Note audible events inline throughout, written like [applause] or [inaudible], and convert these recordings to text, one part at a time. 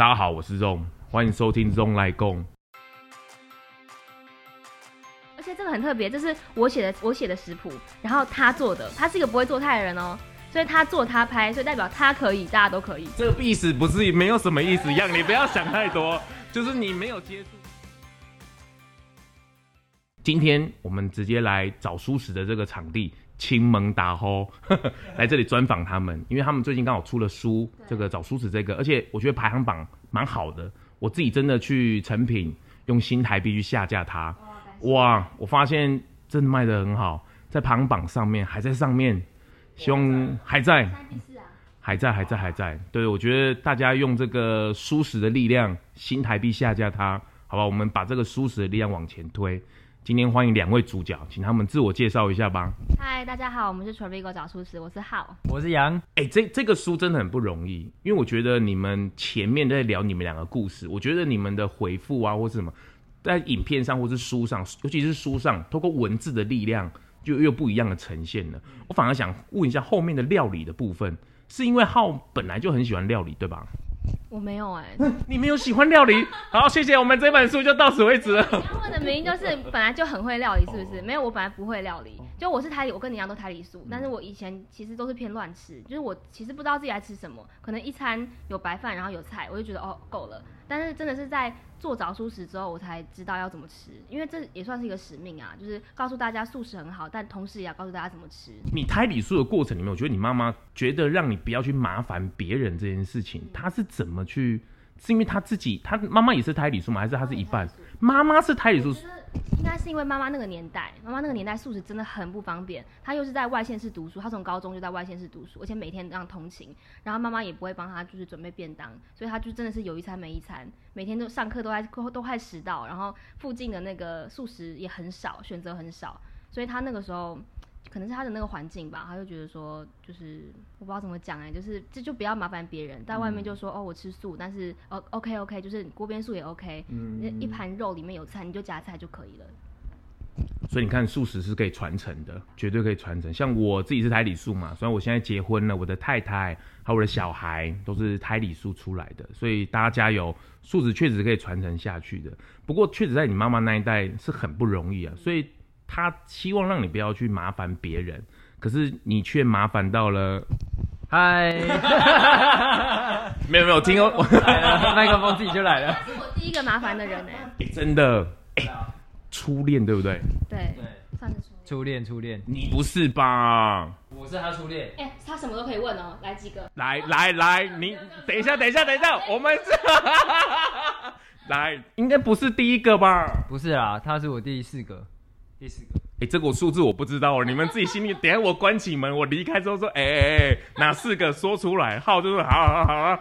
大家好，我是 ZONG，欢迎收听 ZONG 咙来共。而且这个很特别，这是我写的，我写的食谱，然后他做的，他是一个不会做菜的人哦，所以他做他拍，所以代表他可以，大家都可以。这个意思不是没有什么意思一样，你不要想太多，[laughs] 就是你没有接触。今天我们直接来找舒适的这个场地，青门大吼，[laughs] 来这里专访他们，因为他们最近刚好出了书，这个找书子这个，而且我觉得排行榜蛮好的，我自己真的去成品用新台币去下架它。哇！我发现真的卖得很好，在排行榜上面还在上面，希望还在，还在，还在，还在。对，我觉得大家用这个舒适的力量，新台币下架它，好吧？我们把这个舒适的力量往前推。今天欢迎两位主角，请他们自我介绍一下吧。嗨，大家好，我们是 Travigo 找书师，我是浩，我是杨。哎、欸，这这个书真的很不容易，因为我觉得你们前面在聊你们两个故事，我觉得你们的回复啊，或是什么。在影片上或是书上，尤其是书上，透过文字的力量，就又不一样的呈现了。我反而想问一下后面的料理的部分，是因为浩本来就很喜欢料理，对吧？我没有哎、欸，你没有喜欢料理？[laughs] 好，谢谢，我们这本书就到此为止了。你问的名就是本来就很会料理，是不是？没有，我本来不会料理。就我是台里，我跟你一样都台里素，但是我以前其实都是偏乱吃，就是我其实不知道自己爱吃什么，可能一餐有白饭，然后有菜，我就觉得哦够了。但是真的是在做早熟食之后，我才知道要怎么吃，因为这也算是一个使命啊，就是告诉大家素食很好，但同时也要告诉大家怎么吃。你胎里素的过程里面，我觉得你妈妈觉得让你不要去麻烦别人这件事情，她是怎么去？是因为他自己，他妈妈也是胎里素吗？还是他是一半？妈妈是胎里素。应该是因为妈妈那个年代，妈妈那个年代素食真的很不方便。她又是在外县市读书，她从高中就在外县市读书，而且每天这样通勤，然后妈妈也不会帮她就是准备便当，所以她就真的是有一餐没一餐，每天都上课都在都快迟到，然后附近的那个素食也很少，选择很少，所以她那个时候。可能是他的那个环境吧，他就觉得说，就是我不知道怎么讲哎、欸，就是这就不要麻烦别人，在外面就说、嗯、哦我吃素，但是哦 OK OK，就是锅边素也 OK，嗯，一盘肉里面有菜，你就夹菜就可以了。所以你看素食是可以传承的，绝对可以传承。像我自己是胎里素嘛，虽然我现在结婚了，我的太太还有我的小孩都是胎里素出来的，所以大家加油，素食确实是可以传承下去的。不过确实在你妈妈那一代是很不容易啊，所以。他希望让你不要去麻烦别人，可是你却麻烦到了。嗨，[laughs] 没有没有听哦，[laughs] 麦克风自己就来了。是我第一个麻烦的人呢、欸欸。真的，哎、欸，初恋对不对？对对，算是初恋。初恋，你不是吧？我是他初恋。哎、欸，他什么都可以问哦，来几个？来来来，你等一下，等一下，等一下，我们是 [laughs] 来，应该不是第一个吧？不是啊，他是我第四个。第四个，哎、欸，这个数字我不知道，你们自己心里。[laughs] 等下我关起门，我离开之后说，哎哎哎，哪四个说出来？号就是好好好 [laughs] 啊。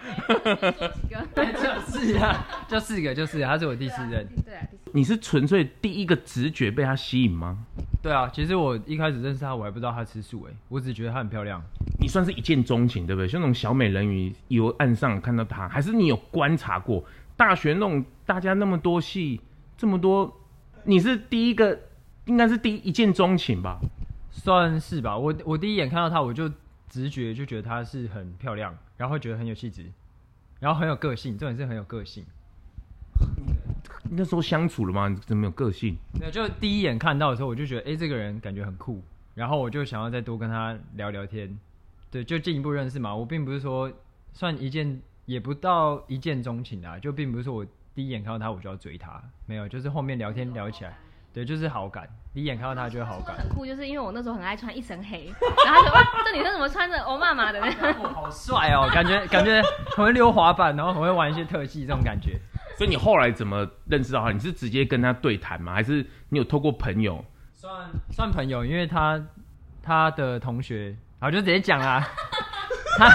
就是啊，就四个，就是他是我第四任。对啊，你是纯粹第一个直觉被他吸引吗？对啊，其实我一开始认识他，我还不知道他吃素，哎，我只觉得他很漂亮。你算是一见钟情，对不对？像那种小美人鱼，由岸上看到他，还是你有观察过大学那种大家那么多戏，这么多，你是第一个？应该是第一一见钟情吧，算是吧。我我第一眼看到她，我就直觉就觉得她是很漂亮，然后会觉得很有气质，然后很有个性，重点是很有个性。那时候相处了吗？怎么有个性？那，就第一眼看到的时候，我就觉得，哎、欸，这个人感觉很酷，然后我就想要再多跟他聊聊天，对，就进一步认识嘛。我并不是说算一见，也不到一见钟情啊，就并不是说我第一眼看到他我就要追他，没有，就是后面聊天聊起来。对，就是好感，第一眼看到他就有好感。很酷，就是因为我那时候很爱穿一身黑，然后他就哇，这女生怎么穿着欧妈妈的呢？[laughs] 好帅哦，感觉感觉很会溜滑板，然后很会玩一些特技这种感觉。所以你后来怎么认识到他？你是直接跟他对谈吗？还是你有透过朋友？算算朋友，因为他他的同学，好就直接讲啦。[laughs] 他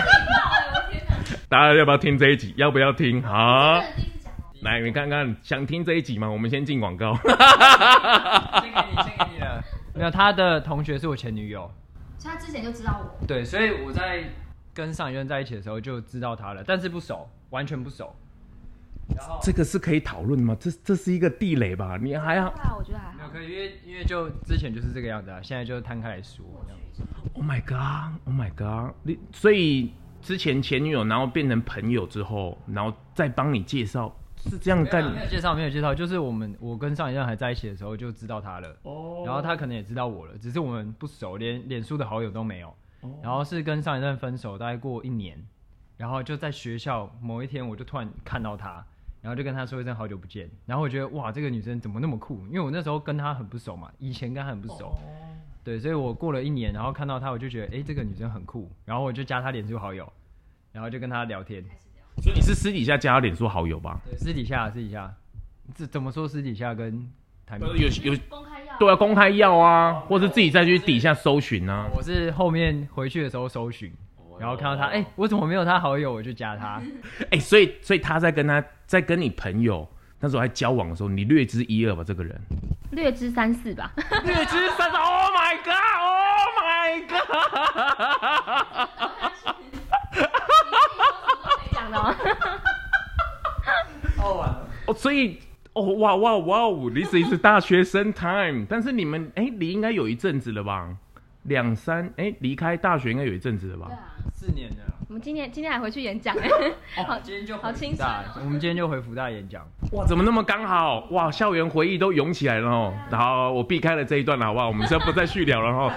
大家要不要听这一集？要不要听？好。来，你看看，想听这一集吗？我们先进广告。先给你，先给你了。没有，他的同学是我前女友，所以他之前就知道我。对，所以我在跟上一任在一起的时候就知道他了，但是不熟，完全不熟。然后这个是可以讨论吗？这这是一个地雷吧？你还好？我觉得还好。没有可以，因为因为就之前就是这个样子啊，现在就摊开来说。Oh my god! Oh my god! 你所以之前前女友，然后变成朋友之后，然后再帮你介绍，是这样干？没有介绍，没有介绍，就是我们我跟上一任还在一起的时候就知道他了，哦，然后他可能也知道我了，只是我们不熟，连脸书的好友都没有。然后是跟上一任分手，大概过一年，然后就在学校某一天，我就突然看到他，然后就跟他说一声好久不见，然后我觉得哇，这个女生怎么那么酷？因为我那时候跟她很不熟嘛，以前跟她很不熟，对，所以我过了一年，然后看到她，我就觉得哎，这个女生很酷，然后我就加她脸书好友，然后就跟她聊天。所以你是私底下加她脸书好友吧？对，私底下，私底下，这怎么说？私底下跟台面有有。公开要对啊，公开要啊，或者自己再去底下搜寻啊。我是后面回去的时候搜寻，然后看到他，哎、欸，我怎么没有他好友？我就加他。[laughs] 哎、欸，所以所以他在跟他在跟你朋友那时候还交往的时候，你略知一二吧？这个人略知三四吧？[laughs] 略知三四？Oh my god！Oh my god！讲的吗？哦，所以。哦哇哇哇！This is 大学生 time。但是你们哎，离应该有一阵子了吧？两三哎，离开大学应该有一阵子了吧？对啊，四年了。我们今天今天还回去演讲哎，好，今天就好清楚。我们今天就回福大演讲。哇，怎么那么刚好？哇，校园回忆都涌起来了哦。然后我避开了这一段了，好不好？我们现在不再续聊了哈。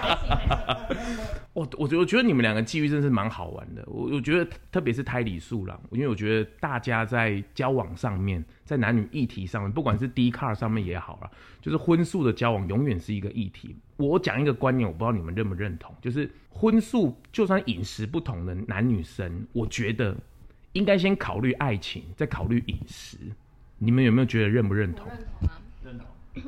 我我觉我觉得你们两个际遇真是蛮好玩的。我我觉得特别是胎里素啦，因为我觉得大家在交往上面，在男女议题上面，不管是 D car 上面也好啦，就是荤素的交往永远是一个议题。我讲一个观念，我不知道你们认不认同，就是荤素就算饮食不同的男女生，我觉得应该先考虑爱情，再考虑饮食。你们有没有觉得认不认同？认同啊，认同。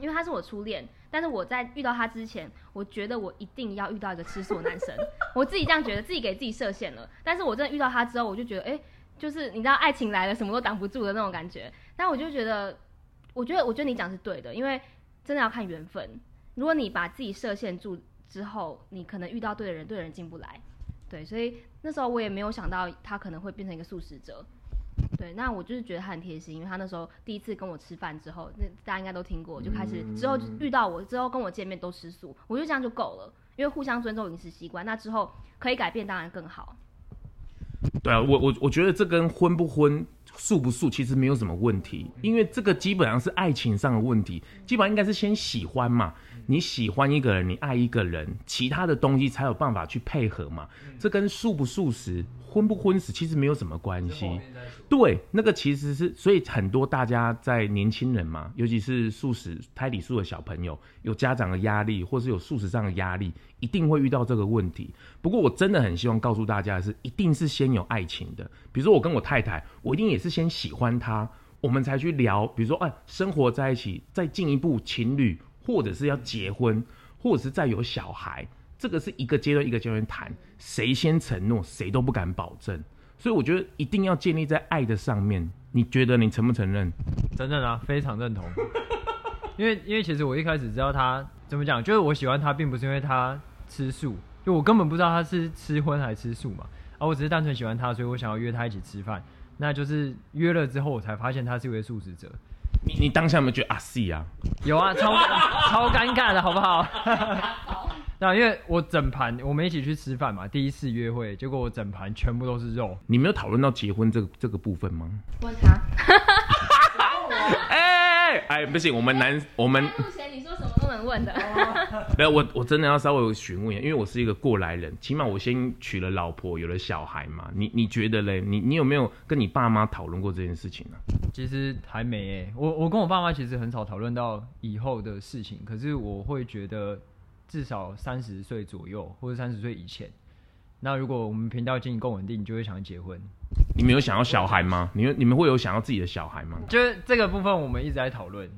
因为他是我初恋。但是我在遇到他之前，我觉得我一定要遇到一个吃素的男生，我自己这样觉得，自己给自己设限了。但是我真的遇到他之后，我就觉得，哎、就是你知道，爱情来了，什么都挡不住的那种感觉。但我就觉得，我觉得，我觉得你讲是对的，因为真的要看缘分。如果你把自己设限住之后，你可能遇到对的人，对的人进不来。对，所以那时候我也没有想到他可能会变成一个素食者。对，那我就是觉得他很贴心，因为他那时候第一次跟我吃饭之后，那大家应该都听过，就开始之后遇到我之后跟我见面都吃素，我觉得这样就够了，因为互相尊重饮食习惯，那之后可以改变当然更好。对啊，我我我觉得这跟荤不荤、素不素其实没有什么问题，因为这个基本上是爱情上的问题，基本上应该是先喜欢嘛，你喜欢一个人，你爱一个人，其他的东西才有办法去配合嘛，这跟素不素食。荤不昏死其实没有什么关系，对，那个其实是，所以很多大家在年轻人嘛，尤其是素食胎里素的小朋友，有家长的压力，或是有素食上的压力，一定会遇到这个问题。不过我真的很希望告诉大家的是，一定是先有爱情的。比如说我跟我太太，我一定也是先喜欢她，我们才去聊，比如说哎，生活在一起，再进一步情侣，或者是要结婚，或者是再有小孩。这个是一个阶段一个阶段谈，谁先承诺，谁都不敢保证，所以我觉得一定要建立在爱的上面。你觉得你承不承认？承认啊，非常认同。[laughs] 因为因为其实我一开始知道他怎么讲，就是我喜欢他，并不是因为他吃素，就我根本不知道他是吃荤还是吃素嘛。啊，我只是单纯喜欢他，所以我想要约他一起吃饭。那就是约了之后，我才发现他是一位素食者。你你当下有没有觉得啊？是啊，有啊，超超尴尬的，好不好？那因为我整盘我们一起去吃饭嘛，第一次约会，结果我整盘全部都是肉。你没有讨论到结婚这个这个部分吗？问他。[laughs] 哎哎哎，不行，我们男我们。目前你说什么都能问的。[laughs] 没有，我我真的要稍微询问一下，因为我是一个过来人，起码我先娶了老婆，有了小孩嘛。你你觉得嘞？你你有没有跟你爸妈讨论过这件事情呢？其实还没诶、欸，我我跟我爸妈其实很少讨论到以后的事情，可是我会觉得。至少三十岁左右，或者三十岁以前。那如果我们频道经营够稳定，你就会想要结婚。你们有想要小孩吗？你们你们会有想要自己的小孩吗？就是这个部分，我们一直在讨论。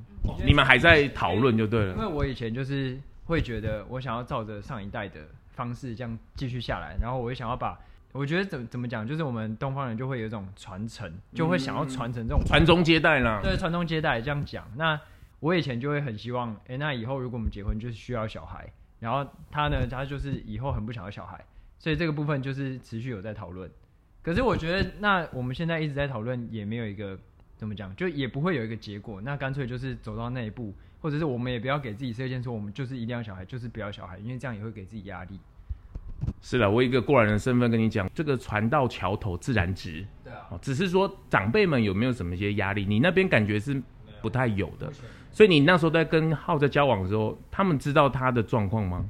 你们还在讨论就对了。因为我以前就是会觉得，我想要照着上一代的方式这样继续下来，然后我也想要把，我觉得怎怎么讲，就是我们东方人就会有一种传承，就会想要传承这种传宗接代啦。对，传宗接代这样讲。那我以前就会很希望，哎、欸，那以后如果我们结婚，就是需要小孩。然后他呢，他就是以后很不想要小孩，所以这个部分就是持续有在讨论。可是我觉得，那我们现在一直在讨论，也没有一个怎么讲，就也不会有一个结果。那干脆就是走到那一步，或者是我们也不要给自己设限，说我们就是一定要小孩，就是不要小孩，因为这样也会给自己压力。是的，我一个过来人的身份跟你讲，这个船到桥头自然直。对啊。只是说长辈们有没有什么一些压力？你那边感觉是不太有的，所以你那时候在跟浩在交往的时候，他们知道他的状况吗？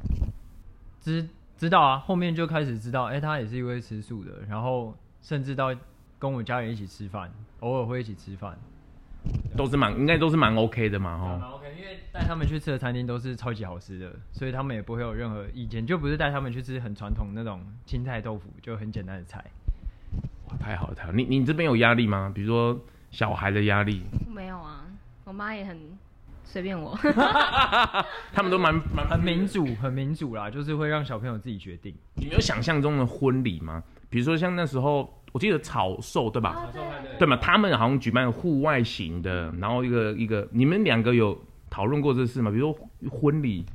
知知道啊，后面就开始知道，哎、欸，他也是一位吃素的，然后甚至到跟我家人一起吃饭，偶尔会一起吃饭，都是蛮应该都是蛮 OK 的嘛，哈。蛮 OK，因为带他们去吃的餐厅都是超级好吃的，所以他们也不会有任何意见，就不是带他们去吃很传统那种青菜豆腐，就很简单的菜。哇，太好了，太好了！你你这边有压力吗？比如说小孩的压力？没有啊，我妈也很。随便我，[laughs] 他们都蛮蛮很民主，很民主啦，就是会让小朋友自己决定。你没有想象中的婚礼吗？比如说像那时候，我记得草兽对吧？啊、对，对嘛，他们好像举办户外型的，然后一个一个，你们两个有讨论过这事吗？比如说婚礼，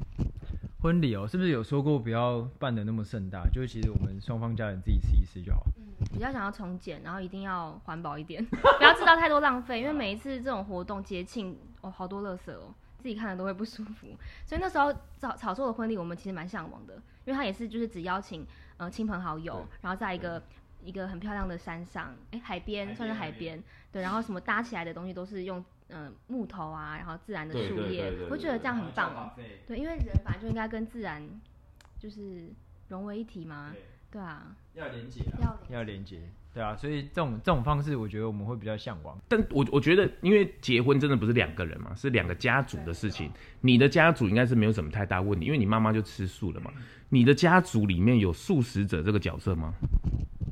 婚礼哦，是不是有说过不要办的那么盛大？就是其实我们双方家人自己吃一吃就好。嗯，比较想要从简，然后一定要环保一点，[laughs] 不要制造太多浪费，因为每一次这种活动节庆。哦，好多垃圾哦，自己看了都会不舒服。所以那时候草草兽的婚礼，我们其实蛮向往的，因为他也是就是只邀请呃亲朋好友，然后在一个一个很漂亮的山上，哎、欸、海边算是海边，对，然后什么搭起来的东西都是用嗯木头啊，然后自然的树叶，我觉得这样很棒哦。对，因为人本来就应该跟自然就是融为一体嘛，对啊，要连接，要要连接。对啊，所以这种这种方式，我觉得我们会比较向往。但我我觉得，因为结婚真的不是两个人嘛，是两个家族的事情。你的家族应该是没有什么太大问题，因为你妈妈就吃素了嘛。你的家族里面有素食者这个角色吗？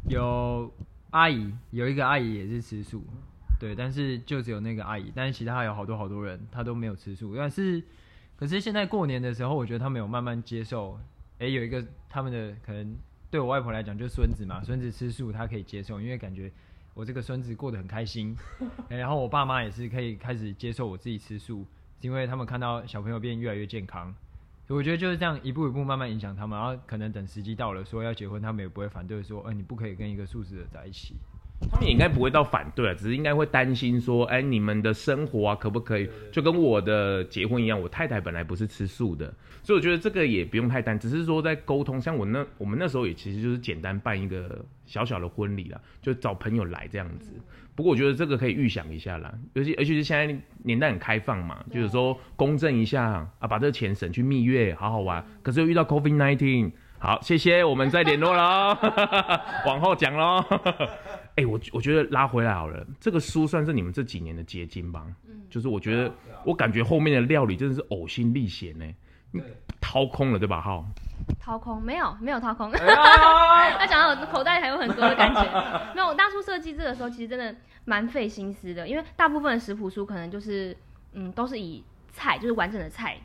有阿姨，有一个阿姨也是吃素，对，但是就只有那个阿姨，但是其他还有好多好多人，她都没有吃素。但是，可是现在过年的时候，我觉得他们有慢慢接受。哎，有一个他们的可能。对我外婆来讲，就是孙子嘛，孙子吃素，她可以接受，因为感觉我这个孙子过得很开心。[laughs] 然后我爸妈也是可以开始接受我自己吃素，因为他们看到小朋友变越来越健康，所以我觉得就是这样一步一步慢慢影响他们，然后可能等时机到了说要结婚，他们也不会反对说，呃，你不可以跟一个素食者在一起。他们也应该不会到反对啊，只是应该会担心说，哎，你们的生活啊，可不可以就跟我的结婚一样？我太太本来不是吃素的，所以我觉得这个也不用太担，只是说在沟通。像我那我们那时候也其实就是简单办一个小小的婚礼啦，就找朋友来这样子。不过我觉得这个可以预想一下啦，尤其尤其是现在年代很开放嘛，就是说公证一下啊，把这个钱省去蜜月，好好玩。可是又遇到 COVID-19，好，谢谢，我们再联络喽，[laughs] 往后讲喽。哎、欸，我我觉得拉回来好了，这个书算是你们这几年的结晶吧。嗯，就是我觉得，我感觉后面的料理真的是呕心沥血呢。掏空了对吧？哈，掏空没有没有掏空，[laughs] 他讲到我口袋还有很多的感觉。没有，我当初设计这个时候，其实真的蛮费心思的，因为大部分的食谱书可能就是嗯，都是以菜就是完整的菜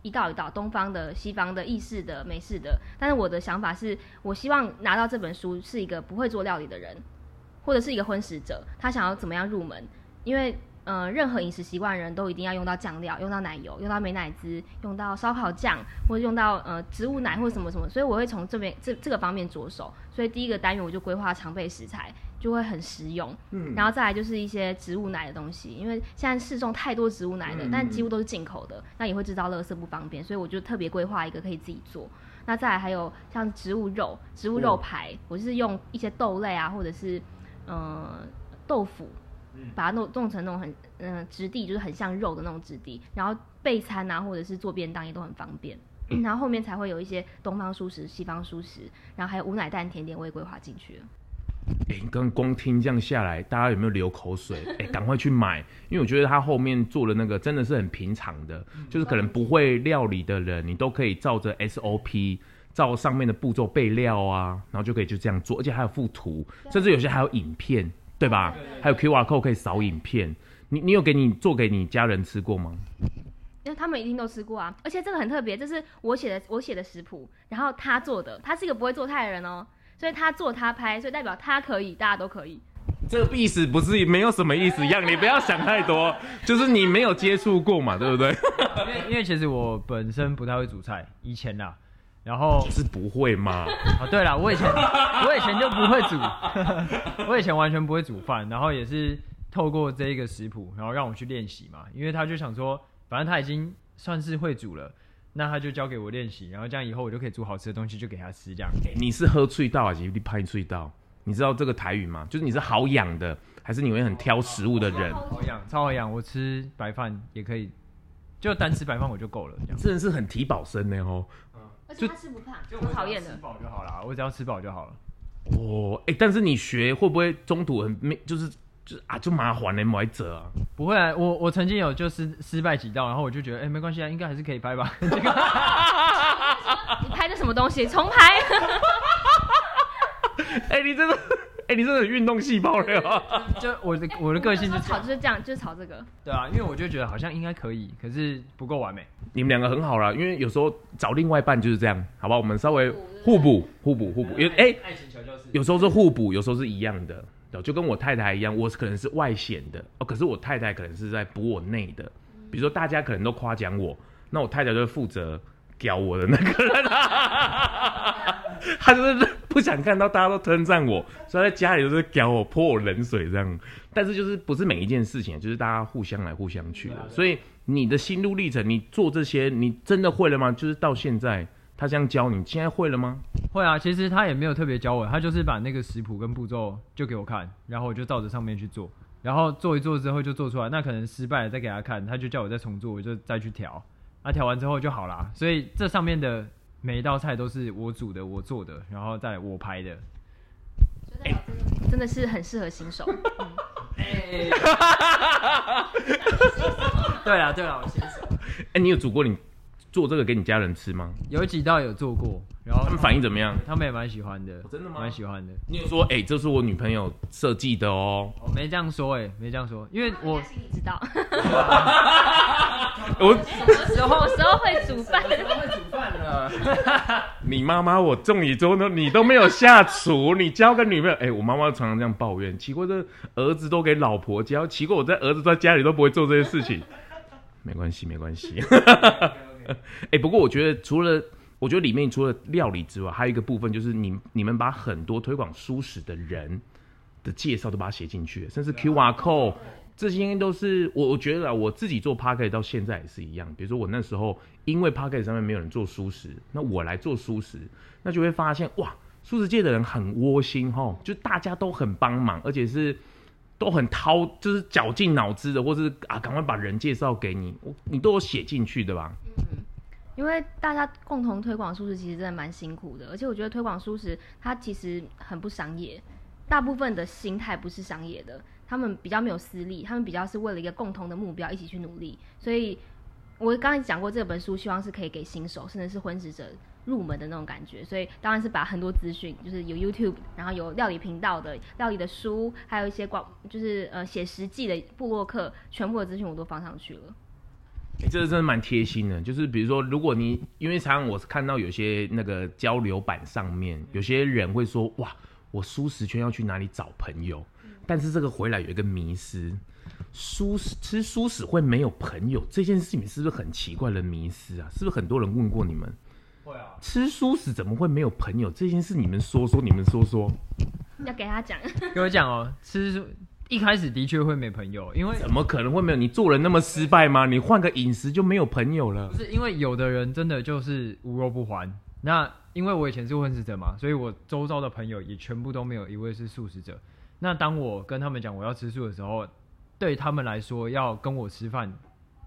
一道一道，东方的、西方的、意式的、美式的。但是我的想法是，我希望拿到这本书是一个不会做料理的人。或者是一个荤食者，他想要怎么样入门？因为，呃，任何饮食习惯的人都一定要用到酱料，用到奶油，用到美乃滋，用到烧烤酱，或者用到呃植物奶或者什么什么。所以我会从这边这这个方面着手。所以第一个单元我就规划常备食材，就会很实用。嗯，然后再来就是一些植物奶的东西，因为现在市种太多植物奶了，但几乎都是进口的，那也会制造垃圾不方便，所以我就特别规划一个可以自己做。那再来还有像植物肉，植物肉排，我是用一些豆类啊，或者是。呃，豆腐，把它弄弄成那种很嗯、呃、质地，就是很像肉的那种质地，然后备餐啊，或者是做便当也都很方便。然后后面才会有一些东方素食、西方素食，然后还有无奶蛋甜点，我也规划进去了。哎、欸，刚光听这样下来，大家有没有流口水？哎、欸，赶快去买，因为我觉得他后面做的那个真的是很平常的，就是可能不会料理的人，你都可以照着 SOP。照上面的步骤备料啊，然后就可以就这样做，而且还有附图，甚至有些还有影片，对吧？还有 QR code 可以扫影片。你你有给你做给你家人吃过吗？因为他们一定都吃过啊，而且这个很特别，这是我写的我写的食谱，然后他做的，他是一个不会做菜的人哦，所以他做他拍，所以代表他可以，大家都可以。这个意思不是没有什么意思 [laughs] 一样，你不要想太多，就是你没有接触过嘛，对不对？[laughs] 因为因为其实我本身不太会煮菜，以前啦。然后是不会吗？啊，对了，我以前我以前就不会煮，[laughs] 我以前完全不会煮饭，然后也是透过这一个食谱，然后让我去练习嘛，因为他就想说，反正他已经算是会煮了，那他就交给我练习，然后这样以后我就可以煮好吃的东西就给他吃，这样。你是喝脆道还是你拍脆道？你知道这个台语吗？就是你是好养的，还是你会很挑食物的人？好养，超好养，我吃白饭也可以，就单吃白饭我就够了。这样真的是很体保身的哦。嗯，而且他吃不胖，就我讨厌的。吃饱就好了，我只要吃饱就好了。哦，哎、欸，但是你学会不会中途很没，就是就是啊，就麻烦嘞，没辙啊。不会啊，我我曾经有就是失败几道，然后我就觉得，哎、欸，没关系啊，应该还是可以拍吧。[laughs] 你拍的什么东西？重拍。[laughs] 哎、欸，你真的，哎、欸，你真的运动细胞了。就我的我的个性就炒就是这样，就是炒这个。对啊，因为我就觉得好像应该可以，可是不够完美。你们两个很好啦，因为有时候找另外一半就是这样，好吧？我们稍微互补，互补，互补。有哎，爱情小教室，有时候是互补，有时候是一样的。就跟我太太一样，我可能是外显的哦，可是我太太可能是在补我内的。比如说大家可能都夸奖我，那我太太就负责屌我的那个人。[laughs] [laughs] 他就是不想看到大家都称赞我，所以在家里就是给我泼我冷水这样。但是就是不是每一件事情，就是大家互相来互相去的。所以你的心路历程，你做这些，你真的会了吗？就是到现在他这样教你，现在会了吗？会啊，其实他也没有特别教我，他就是把那个食谱跟步骤就给我看，然后我就照着上面去做，然后做一做之后就做出来。那可能失败了再给他看，他就叫我再重做，我就再去调，那调完之后就好啦。所以这上面的。每一道菜都是我煮的，我做的，然后再我拍的，欸、真的是很适合新手。[laughs] 对啊，对啊，我新手。哎、欸，你有煮过你做这个给你家人吃吗？有几道有做过，然后他们反应怎么样？他们也蛮喜欢的。哦、真的吗？蛮喜欢的。你有说，哎、欸，这是我女朋友设计的哦。我没这样说，哎，没这样说，因为我心里知道。[laughs] 我什么时候时候会煮饭？会煮饭了。你妈妈我中你之后呢，你都没有下厨，你交个女朋友？哎、欸，我妈妈常常这样抱怨，奇怪，这儿子都给老婆教，奇怪，我在儿子在家里都不会做这些事情。[laughs] 没关系，没关系。[laughs] 哎、欸，不过我觉得除了，我觉得里面除了料理之外，还有一个部分就是你你们把很多推广蔬食的人的介绍都把它写进去，甚至 QR code。这些都是我我觉得啊，我自己做 Podcast 到现在也是一样。比如说我那时候因为 Podcast 上面没有人做蔬食，那我来做蔬食，那就会发现哇，素食界的人很窝心齁，就大家都很帮忙，而且是都很掏，就是绞尽脑汁的，或是啊，赶快把人介绍给你，你都有写进去的吧？嗯，因为大家共同推广素食，其实真的蛮辛苦的，而且我觉得推广素食它其实很不商业，大部分的心态不是商业的。他们比较没有私利，他们比较是为了一个共同的目标一起去努力。所以，我刚才讲过这本书，希望是可以给新手甚至是婚食者入门的那种感觉。所以，当然是把很多资讯，就是有 YouTube，然后有料理频道的料理的书，还有一些广，就是呃写实记的部落客，全部的资讯我都放上去了。欸，这个真的蛮贴心的。就是比如说，如果你因为常常我是看到有些那个交流版上面，有些人会说，哇，我蔬食圈要去哪里找朋友？但是这个回来有一个迷思，蔬食吃蔬食会没有朋友这件事情是不是很奇怪的迷思啊？是不是很多人问过你们？会啊，吃蔬食怎么会没有朋友这件事？你们说说，你们说说。要给他讲，[laughs] 给我讲哦。吃一开始的确会没朋友，因为怎么可能会没有？你做人那么失败吗？你换个饮食就没有朋友了？不是，因为有的人真的就是无肉不欢。那因为我以前是荤食者嘛，所以我周遭的朋友也全部都没有一位是素食者。那当我跟他们讲我要吃素的时候，对他们来说要跟我吃饭，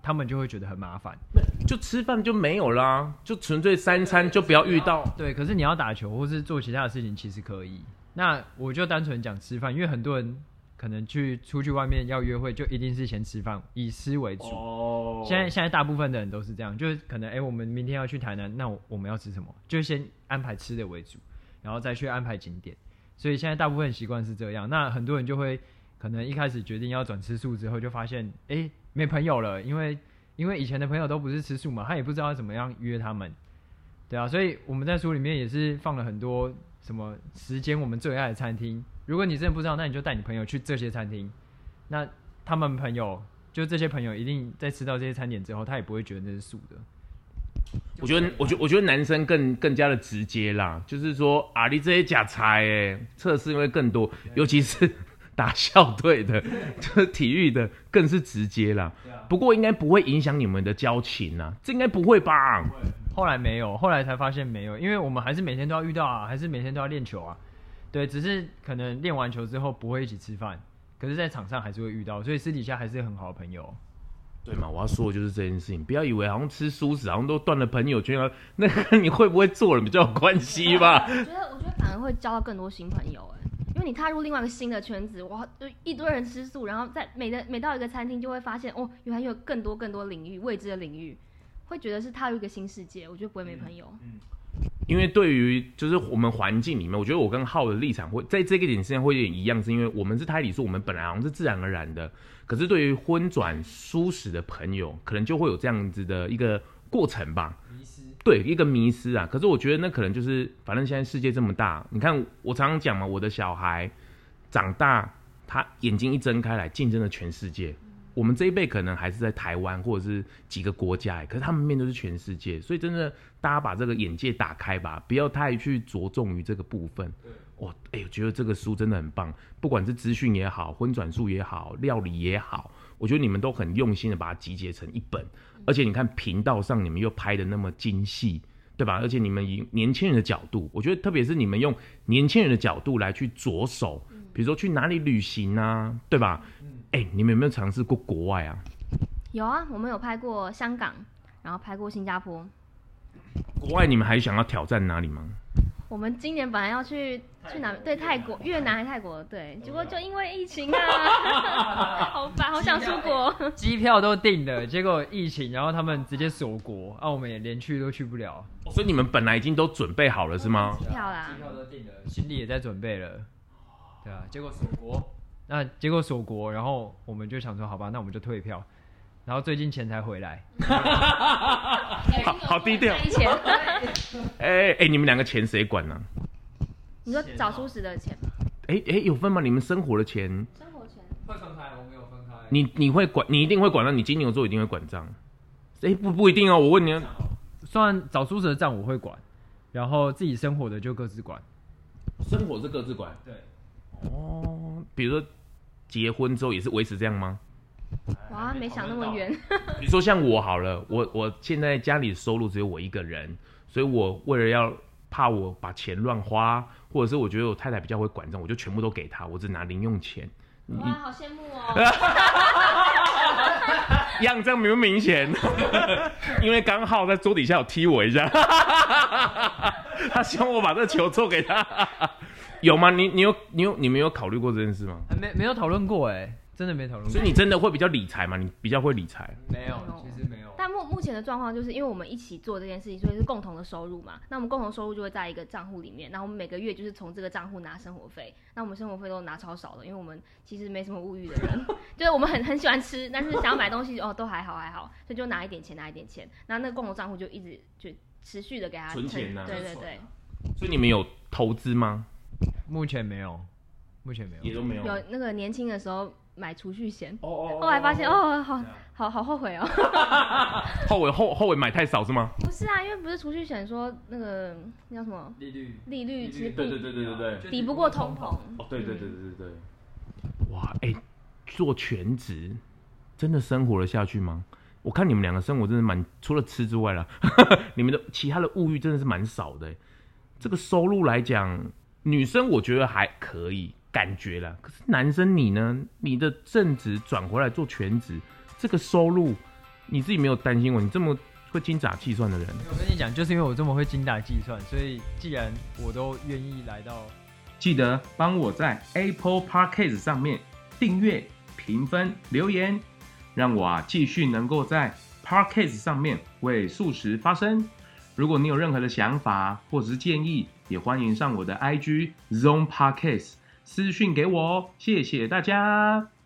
他们就会觉得很麻烦。就吃饭就没有啦，就纯粹三餐就不要遇到。对，可是你要打球或是做其他的事情，其实可以。那我就单纯讲吃饭，因为很多人可能去出去外面要约会，就一定是先吃饭，以吃为主。哦。现在现在大部分的人都是这样，就是可能哎、我们明天要去台南，那我们要吃什么？就先安排吃的为主，然后再去安排景点。所以现在大部分习惯是这样，那很多人就会可能一开始决定要转吃素之后，就发现哎、没朋友了，因为因为以前的朋友都不是吃素嘛，他也不知道怎么样约他们，对啊，所以我们在书里面也是放了很多什么时间我们最爱的餐厅，如果你真的不知道，那你就带你朋友去这些餐厅，那他们朋友就这些朋友一定在吃到这些餐点之后，他也不会觉得那是素的。我觉得，我觉，我觉得男生更更加的直接啦，就是说啊，你这些假菜哎，测试会更多，尤其是 [laughs] 打校队的，就是体育的，更是直接啦。不过应该不会影响你们的交情啊，这应该不会吧？后来没有，后来才发现没有，因为我们还是每天都要遇到啊，还是每天都要练球啊。对，只是可能练完球之后不会一起吃饭，可是在场上还是会遇到，所以私底下还是很好的朋友。对嘛？我要说的就是这件事情，不要以为好像吃素食，好像都断了朋友圈啊。[laughs] 那跟你会不会做人比较有关系吧？[laughs] 我觉得，我觉得反而会交到更多新朋友哎，因为你踏入另外一个新的圈子，哇，就一堆人吃素，然后在每的每到一个餐厅就会发现，哦，原来有更多更多领域未知的领域，会觉得是踏入一个新世界。我觉得不会没朋友。嗯。嗯因为对于就是我们环境里面，我觉得我跟浩的立场会在这个点上会有点一样，是因为我们是胎里素，我们本来好像是自然而然的。可是对于昏转素食的朋友，可能就会有这样子的一个过程吧。迷失。对，一个迷失啊。可是我觉得那可能就是，反正现在世界这么大，你看我常常讲嘛，我的小孩长大，他眼睛一睁开来，竞争了全世界。我们这一辈可能还是在台湾或者是几个国家，可是他们面对是全世界，所以真的大家把这个眼界打开吧，不要太去着重于这个部分。我，哎，我觉得这个书真的很棒，不管是资讯也好，荤转素也好，料理也好，我觉得你们都很用心的把它集结成一本，而且你看频道上你们又拍的那么精细，对吧？而且你们以年轻人的角度，我觉得特别是你们用年轻人的角度来去着手，比如说去哪里旅行啊，对吧？哎、欸，你们有没有尝试过国外啊？有啊，我们有拍过香港，然后拍过新加坡。国外你们还想要挑战哪里吗？我们今年本来要去去哪？对，泰国、越南还是泰国？对，结果就因为疫情啊，[laughs] 好烦，好想出国。机票都订了，结果疫情，然后他们直接锁国，啊，我们也连去都去不了。所以你们本来已经都准备好了是吗？机票啦，机票都订了，行李也在准备了。对啊，结果锁国。那结果锁国，然后我们就想说，好吧，那我们就退票。然后最近钱才回来，好好低调。[laughs] 哎哎，你们两个钱谁管呢、啊？你说找蔬食的钱吗？哎哎，有分吗？你们生活的钱？生活钱会分开，我没有分开。你你会管？你一定会管到你金牛座一定会管账。哎，不不一定哦，我问你，算找蔬食的账我会管，然后自己生活的就各自管。生活是各自管，对。哦，比如说。结婚之后也是维持这样吗？哇，没想那么远。[laughs] 比如说像我好了，我我现在家里的收入只有我一个人，所以我为了要怕我把钱乱花，或者是我觉得我太太比较会管账，我就全部都给她，我只拿零用钱。哇，好羡慕哦！[laughs] [laughs] 样这样明不明显？因为刚好在桌底下有踢我一下，他希望我把这个球做给他。有吗？你你有你有你没有考虑过这件事吗？没没有讨论过哎，真的没讨论过。所以你真的会比较理财吗？你比较会理财？没有，其实没有。但目目前的状况就是因为我们一起做这件事情，所以是共同的收入嘛。那我们共同收入就会在一个账户里面，然后我们每个月就是从这个账户拿生活费。那我们生活费都拿超少的，因为我们其实没什么物欲的人，[laughs] 就是我们很很喜欢吃，但是想要买东西哦都还好还好，所以就拿一点钱拿一点钱，那那个共同账户就一直就持续的给他存钱呐、啊。对对对。所以你们有投资吗？目前没有，目前没有，也都没有。有那个年轻的时候买储蓄险，哦哦，后来发现哦，好好好后悔哦。[laughs] 后悔后后悔买太少是吗？不是啊，因为不是储蓄险说那个那叫什么利率，利率其实对对对对对对，抵不过通膨。哦，对对对对对对。哇，哎，做全职真的生活了下去吗？我看你们两个生活真的蛮，除了吃之外啦，[laughs] 你们的其他的物欲真的是蛮少的。这个收入来讲。女生我觉得还可以，感觉了。可是男生你呢？你的正职转回来做全职，这个收入你自己没有担心过？你这么会精打细算的人，我跟你讲，就是因为我这么会精打细算，所以既然我都愿意来到，记得帮我在 Apple Podcast 上面订阅、评分、留言，让我啊继续能够在 Podcast 上面为素食发声。如果你有任何的想法或者是建议，也欢迎上我的 IG Zone Podcast 私讯给我哦，谢谢大家。